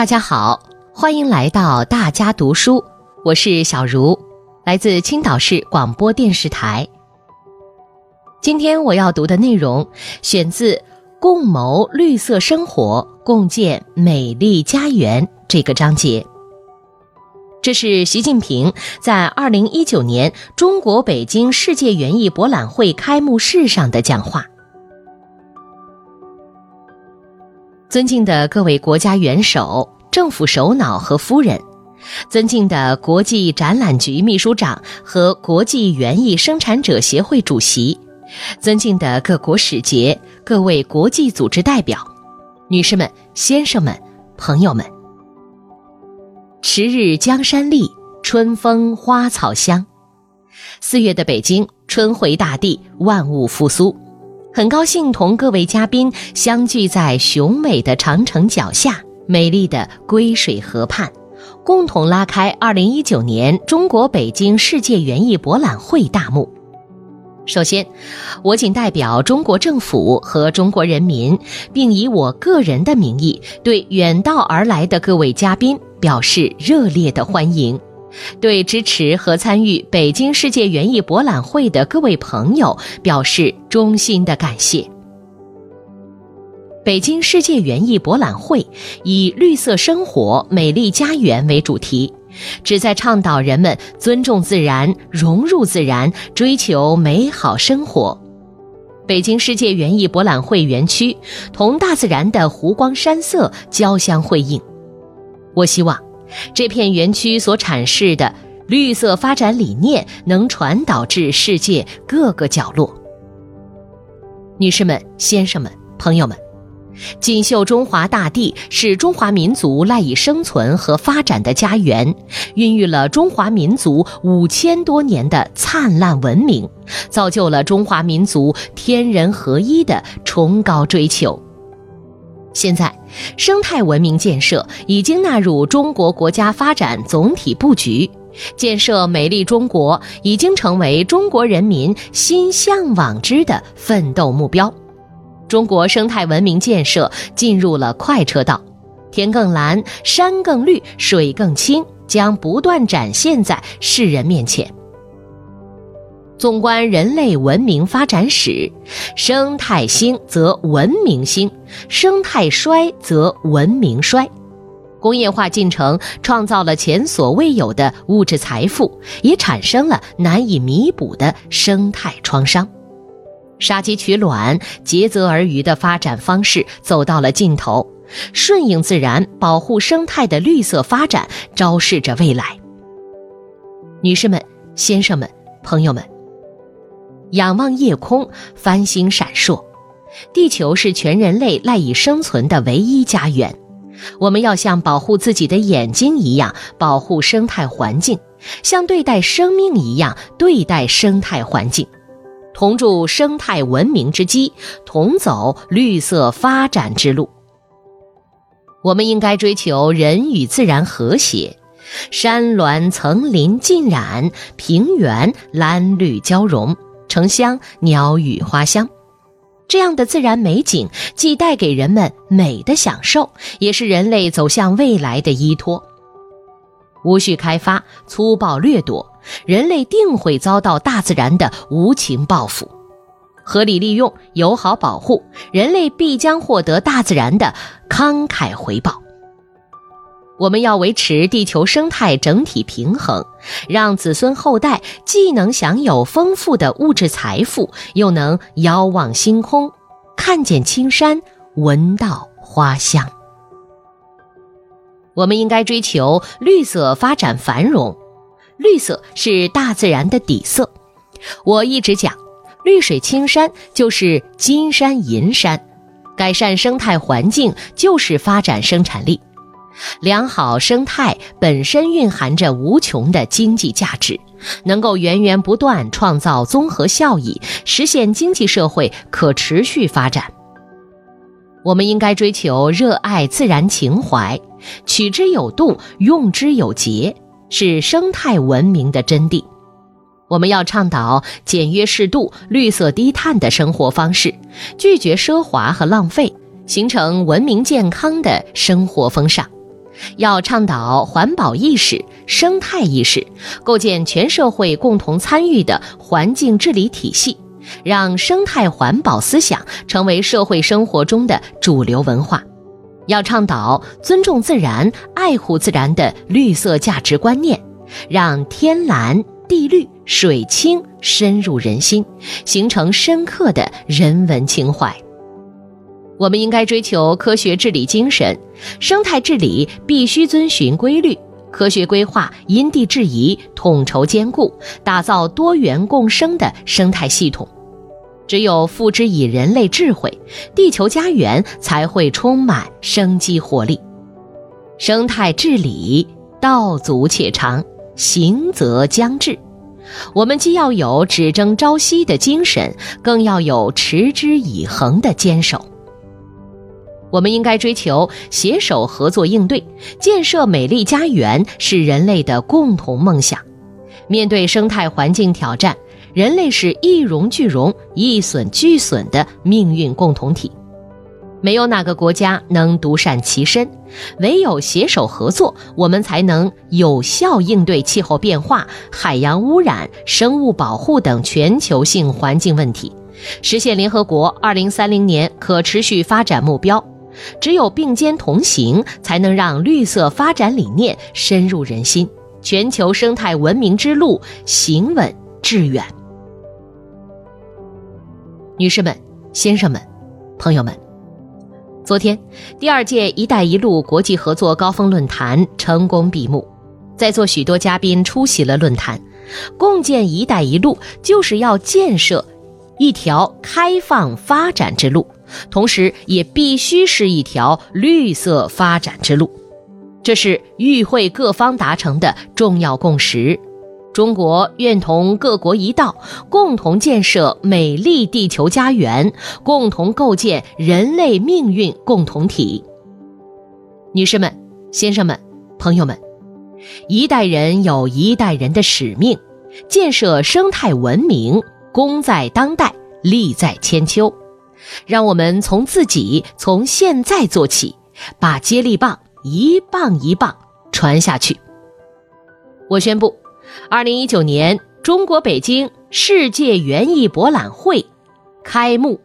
大家好，欢迎来到大家读书，我是小茹，来自青岛市广播电视台。今天我要读的内容选自《共谋绿色生活，共建美丽家园》这个章节。这是习近平在二零一九年中国北京世界园艺博览会开幕式上的讲话。尊敬的各位国家元首、政府首脑和夫人，尊敬的国际展览局秘书长和国际园艺生产者协会主席，尊敬的各国使节、各位国际组织代表，女士们、先生们、朋友们。迟日江山丽，春风花草香。四月的北京，春回大地，万物复苏。很高兴同各位嘉宾相聚在雄伟的长城脚下，美丽的归水河畔，共同拉开2019年中国北京世界园艺博览会大幕。首先，我谨代表中国政府和中国人民，并以我个人的名义，对远道而来的各位嘉宾表示热烈的欢迎。对支持和参与北京世界园艺博览会的各位朋友表示衷心的感谢。北京世界园艺博览会以“绿色生活，美丽家园”为主题，旨在倡导人们尊重自然、融入自然、追求美好生活。北京世界园艺博览会园区同大自然的湖光山色交相辉映，我希望。这片园区所阐释的绿色发展理念能传导至世界各个角落。女士们、先生们、朋友们，锦绣中华大地是中华民族赖以生存和发展的家园，孕育了中华民族五千多年的灿烂文明，造就了中华民族天人合一的崇高追求。现在，生态文明建设已经纳入中国国家发展总体布局，建设美丽中国已经成为中国人民心向往之的奋斗目标。中国生态文明建设进入了快车道，天更蓝，山更绿，水更清，将不断展现在世人面前。纵观人类文明发展史，生态兴则文明兴，生态衰则文明衰。工业化进程创造了前所未有的物质财富，也产生了难以弥补的生态创伤。杀鸡取卵、竭泽而渔的发展方式走到了尽头，顺应自然、保护生态的绿色发展昭示着未来。女士们、先生们、朋友们。仰望夜空，繁星闪烁。地球是全人类赖以生存的唯一家园。我们要像保护自己的眼睛一样保护生态环境，像对待生命一样对待生态环境，同筑生态文明之基，同走绿色发展之路。我们应该追求人与自然和谐，山峦层林尽染，平原蓝绿交融。城乡鸟语花香，这样的自然美景既带给人们美的享受，也是人类走向未来的依托。无序开发、粗暴掠夺，人类定会遭到大自然的无情报复；合理利用、友好保护，人类必将获得大自然的慷慨回报。我们要维持地球生态整体平衡，让子孙后代既能享有丰富的物质财富，又能遥望星空，看见青山，闻到花香。我们应该追求绿色发展繁荣，绿色是大自然的底色。我一直讲，绿水青山就是金山银山，改善生态环境就是发展生产力。良好生态本身蕴含着无穷的经济价值，能够源源不断创造综合效益，实现经济社会可持续发展。我们应该追求热爱自然情怀，取之有度，用之有节，是生态文明的真谛。我们要倡导简约适度、绿色低碳的生活方式，拒绝奢华和浪费，形成文明健康的生活风尚。要倡导环保意识、生态意识，构建全社会共同参与的环境治理体系，让生态环保思想成为社会生活中的主流文化。要倡导尊重自然、爱护自然的绿色价值观念，让天蓝、地绿、水清深入人心，形成深刻的人文情怀。我们应该追求科学治理精神，生态治理必须遵循规律，科学规划，因地制宜，统筹兼顾，打造多元共生的生态系统。只有付之以人类智慧，地球家园才会充满生机活力。生态治理道阻且长，行则将至。我们既要有只争朝夕的精神，更要有持之以恒的坚守。我们应该追求携手合作应对，建设美丽家园是人类的共同梦想。面对生态环境挑战。人类是一荣俱荣、一损俱损的命运共同体，没有哪个国家能独善其身，唯有携手合作，我们才能有效应对气候变化、海洋污染、生物保护等全球性环境问题，实现联合国二零三零年可持续发展目标。只有并肩同行，才能让绿色发展理念深入人心，全球生态文明之路行稳致远。女士们、先生们、朋友们，昨天，第二届“一带一路”国际合作高峰论坛成功闭幕。在座许多嘉宾出席了论坛。共建“一带一路”就是要建设一条开放发展之路，同时也必须是一条绿色发展之路。这是与会各方达成的重要共识。中国愿同各国一道，共同建设美丽地球家园，共同构建人类命运共同体。女士们、先生们、朋友们，一代人有一代人的使命，建设生态文明，功在当代，利在千秋。让我们从自己、从现在做起，把接力棒一棒一棒传下去。我宣布。二零一九年中国北京世界园艺博览会开幕。